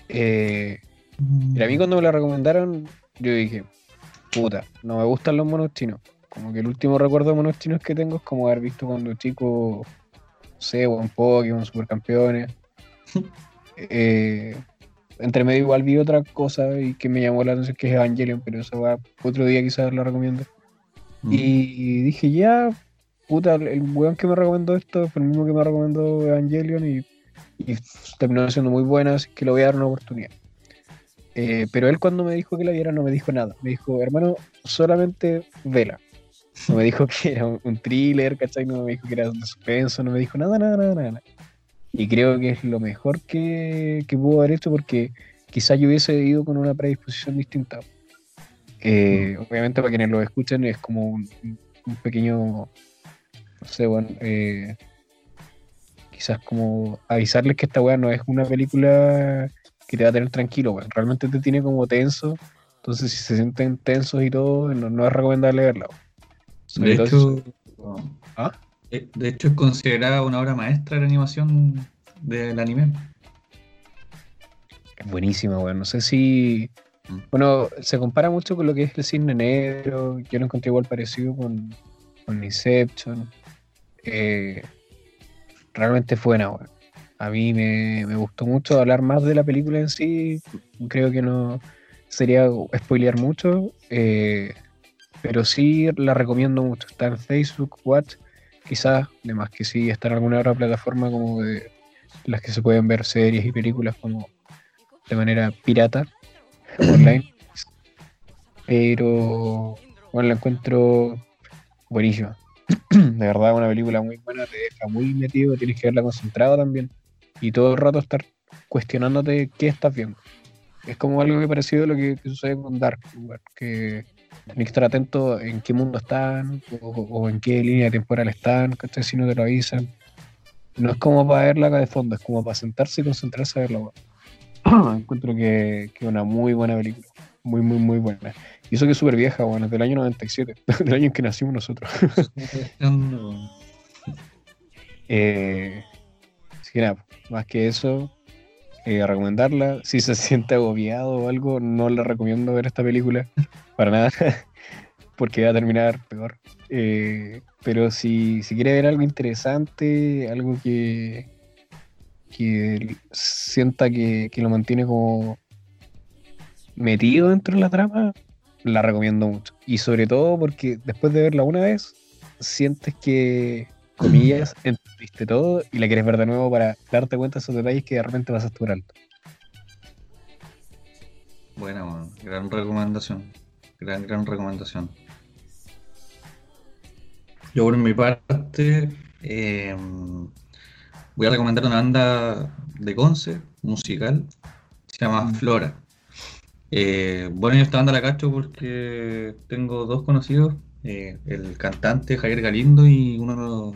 Eh, y a mí cuando me la recomendaron, yo dije, puta, no me gustan los monos chinos. Como que el último recuerdo de monos chinos que tengo es como haber visto cuando chico, no sé, One Pokémon, Supercampeones. (laughs) Eh, entre medio igual vi otra cosa y que me llamó la atención que es Evangelion, pero eso va otro día quizás lo recomiendo. Mm. Y dije, ya, puta, el weón que me recomendó esto fue el mismo que me recomendó Evangelion y, terminó siendo muy buena, así que le voy a dar una oportunidad. Eh, pero él cuando me dijo que la viera no me dijo nada. Me dijo, hermano, solamente vela. No me dijo (laughs) que era un, un thriller, ¿cachai? No me dijo que era de suspenso, no me dijo nada, nada, nada, nada. Y creo que es lo mejor que, que pudo haber hecho porque quizás yo hubiese ido con una predisposición distinta. Eh, Obviamente para quienes lo escuchen es como un, un pequeño, no sé, bueno, eh, quizás como avisarles que esta weá no es una película que te va a tener tranquilo, weón. Realmente te tiene como tenso. Entonces si se sienten tensos y todo, no, no es recomendable verla. De hecho, si- ¿Ah? eh, de hecho es considerada una obra maestra de la animación del anime. Es buenísima, weón. No sé si. Mm. Bueno, se compara mucho con lo que es el cisne negro. Yo lo encontré igual parecido con, con Inception. Eh, realmente fue buena, weón. A mí me, me gustó mucho hablar más de la película en sí. Creo que no sería spoilear mucho. eh, pero sí la recomiendo mucho. Está en Facebook, Watch. Quizás, además que sí, está en alguna otra plataforma como de las que se pueden ver series y películas como de manera pirata online. (clears throat) Pero bueno, la encuentro buenísima. (clears throat) De verdad, una película muy buena, te deja muy metido, tienes que verla concentrado también. Y todo el rato estar cuestionándote qué estás viendo. Es como algo que parecido a lo que, que sucede con Dark, que tienes que estar atento en qué mundo están o, en qué línea temporal están, ¿cachai? si no te lo avisan. No es como para verla acá de fondo, es como para sentarse y concentrarse a verla. (clears throat) Encuentro que es una muy buena película. Muy, muy, muy buena. Y eso que es súper vieja, bueno, es del año 97, (laughs) del año en que nacimos nosotros. (laughs) No. Eh, así que nada, más que eso, eh, recomendarla. Si se (laughs) siente agobiado o algo, no le recomiendo ver esta película para nada, porque va a terminar peor. Eh, pero si, si quiere ver algo interesante, algo que, que sienta que, que lo mantiene como metido dentro de la trama, la recomiendo mucho. Y sobre todo porque después de verla una vez, sientes que, comillas, (laughs) entendiste todo y la quieres ver de nuevo para darte cuenta de esos detalles que de repente pasaste por alto. Buena, bueno, gran recomendación. Gran, gran recomendación. Yo por mi parte eh, voy a recomendar una banda de Conce, musical, se llama Flora. Eh, bueno, yo esta banda la cacho porque tengo dos conocidos, eh, el cantante Javier Galindo y uno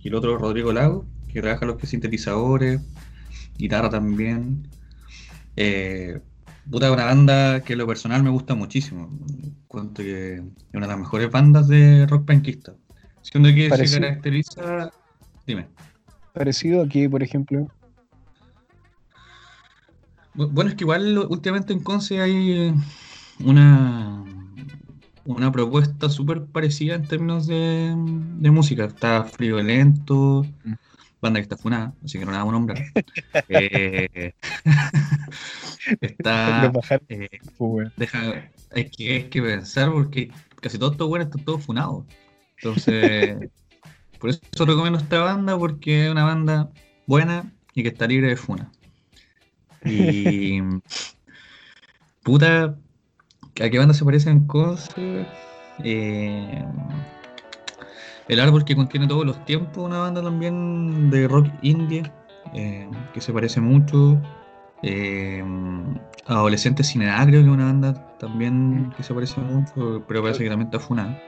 y el otro Rodrigo Lago, que trabaja los sintetizadores, guitarra también. Eh, puta, una banda que en lo personal me gusta muchísimo. Cuento que es una de las mejores bandas de rock panquista. Siendo que se Parecido. caracteriza. Dime. Parecido aquí, por ejemplo. Bu- Bueno, es que igual últimamente en Conce hay eh, una, una propuesta súper parecida en términos de, de música. Está Frío Lento, Mm. banda que está funada, así que no la vamos a nombrar. (laughs) Eh, (laughs) está. (laughs) Eh, deja, hay, que, hay que pensar porque casi todos estos buenos están todos funados. Entonces, por eso recomiendo esta banda porque es una banda buena y que está libre de funa. Y puta, ¿a qué banda se parece en Conce? Eh, el árbol que contiene todos los tiempos, una banda también de rock indie eh, que se parece mucho. Eh, Adolescente Cineagrio, que es una banda también que se parece mucho, pero parece que también está funada.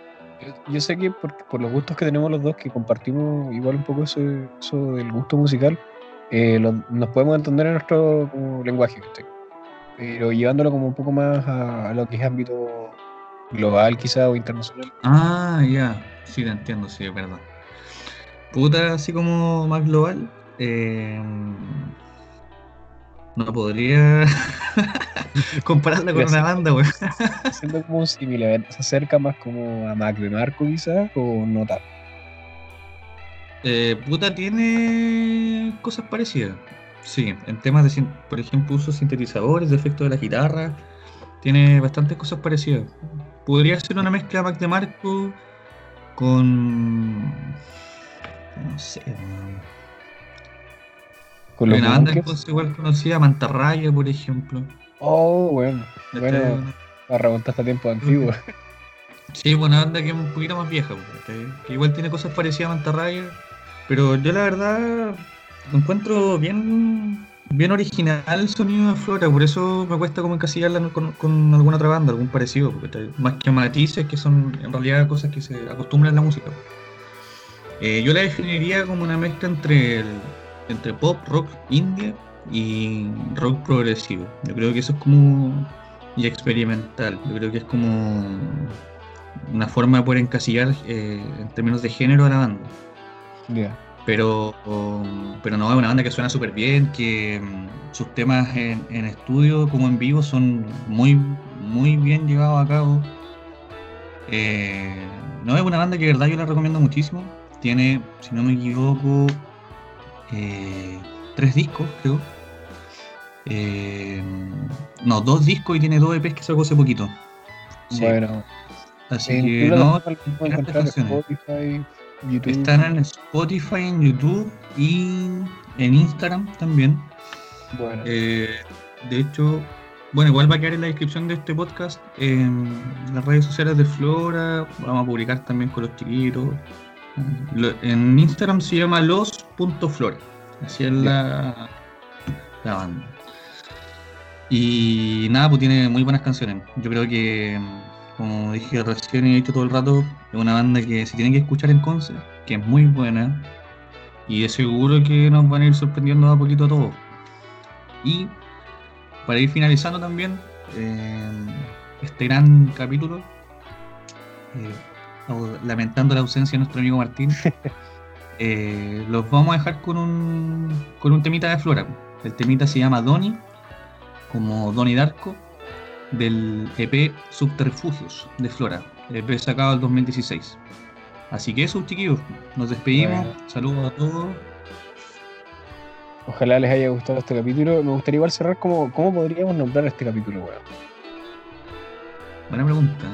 Yo- Yo sé que por, por los gustos que tenemos los dos, que compartimos igual un poco eso, eso del gusto musical, eh, lo- nos podemos entender en nuestro como, lenguaje, ¿cachai? Pero llevándolo como un poco más a, a lo que es ámbito global quizá o internacional. Ah, ya, sí, te entiendo, sí, es verdad. Puta, así como más global, eh, no podría (laughs) compararla con una banda, weón. Siendo como similar, se acerca más como a Mac de Marco quizás o no tanto. Eh, puta tiene cosas parecidas. Sí, en temas de, por ejemplo, uso de sintetizadores, de efectos de la guitarra, tiene bastantes cosas parecidas. Podría ser una mezcla Mac de Marco con. No sé. Con una banda que igual conocida, Mantarraya, por ejemplo. Oh, bueno. Bueno, a remontar hasta tiempo antiguo. Sí, una banda que es un poquito más vieja, que igual tiene cosas parecidas a Mantarraya, pero yo la verdad encuentro bien bien original el sonido de Flora, por eso me cuesta como encasillarla con, alguna otra banda, algún parecido, porque más que matices que son en realidad cosas que se acostumbran en la música. Eh, yo la definiría como una mezcla entre, entre pop, rock, indie y rock progresivo. Yo creo que eso es como y experimental. Yo creo que es como una forma de poder encasillar eh, en términos de género a la banda. Pero, pero no, es una banda que suena súper bien, que mm, sus temas en, estudio como en vivo son muy, muy bien llevados a cabo. Eh, no, es una banda que de verdad yo la recomiendo muchísimo. Tiene, si no me equivoco, eh, tres discos, creo. Eh, no, dos discos y tiene dos EPs que sacó hace poquito. Bueno. Así que no, Spotify, están en Spotify, en YouTube y en Instagram también. Bueno. Eh, de hecho, bueno, igual va a quedar en la descripción de este podcast en las redes sociales de Flora. Vamos a publicar también con los chiquitos. En Instagram se llama los.flora. Así es la, la banda. Y nada, pues tiene muy buenas canciones. Yo creo que como dije recién y he dicho todo el rato, es una banda que se tiene que escuchar en concert, que es muy buena y es seguro que nos van a ir sorprendiendo a poquito a todos. Y para ir finalizando también eh, este gran capítulo, eh, lamentando la ausencia de nuestro amigo Martín, (laughs) eh, los vamos a dejar con un, con un temita de Flora. El temita se llama Donny, como Donny Darko del EP Subterfugios de Flora, EP sacado el 2016. Así que eso, chiquillos, nos despedimos. Saludos a todos. Ojalá les haya gustado este capítulo. Me gustaría igual cerrar como, cómo podríamos nombrar este capítulo, weón. Buena pregunta.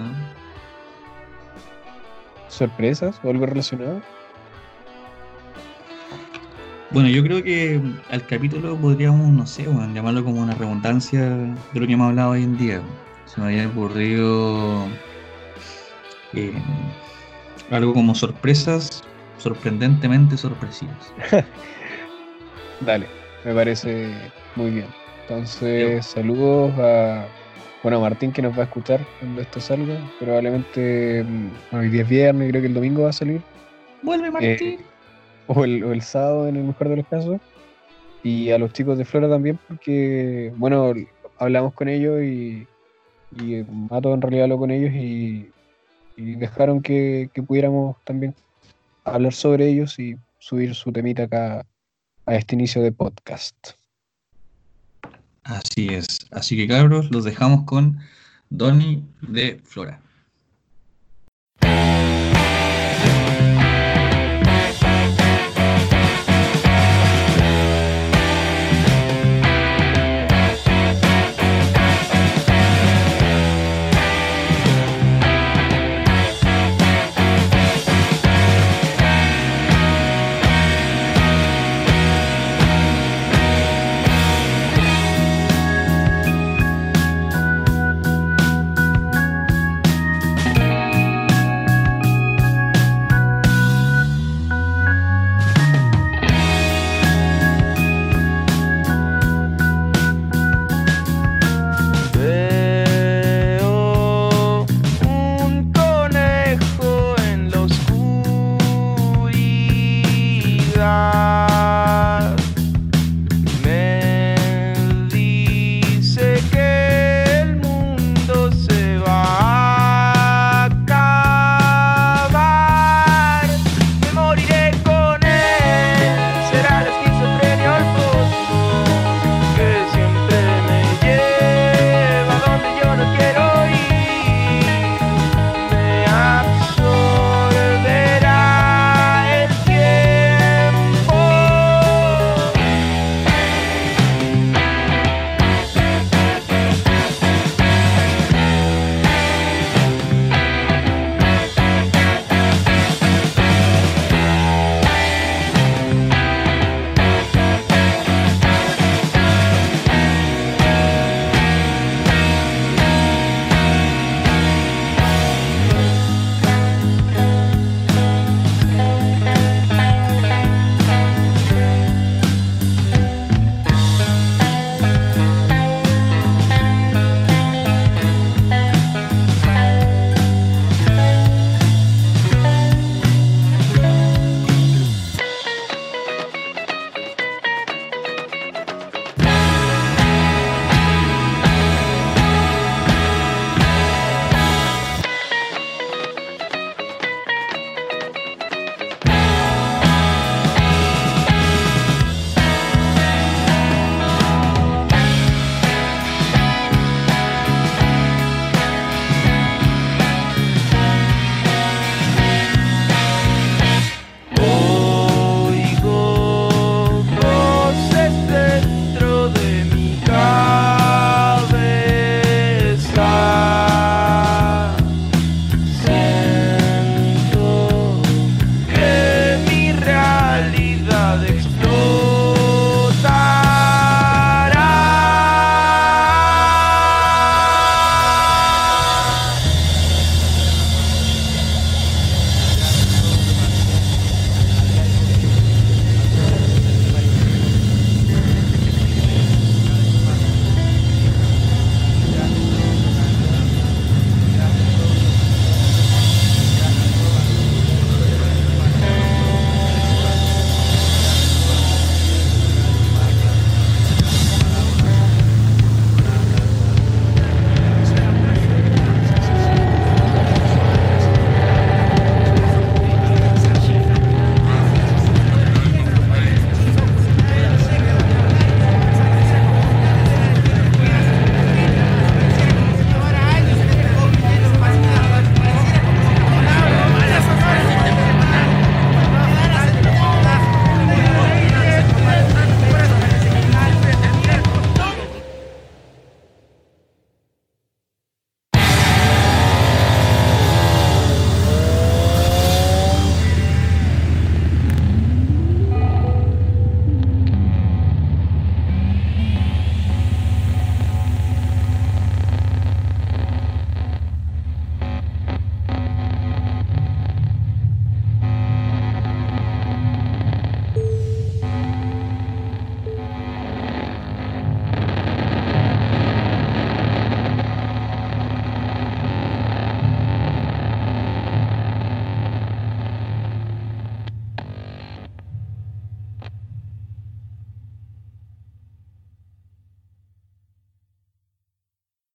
¿Sorpresas o algo relacionado? Bueno, yo creo que al capítulo podríamos, no sé, llamarlo como una redundancia de lo que hemos hablado hoy en día. Se me había ocurrido eh, algo como sorpresas sorprendentemente sorpresivas. (laughs) Dale, me parece muy bien. Entonces, saludos a bueno, Martín que nos va a escuchar cuando esto salga. Probablemente mm, hoy día es viernes, creo que el domingo va a salir. Vuelve Martín. Eh, o el, sábado en el mejor de los casos. Y a los chicos de Flora también, porque, bueno, hablamos con ellos y, y Mato en realidad habló con ellos y, dejaron que, que, pudiéramos también hablar sobre ellos y subir su temita acá a este inicio de podcast. Así es. Así que cabros, los dejamos con Donny de Flora.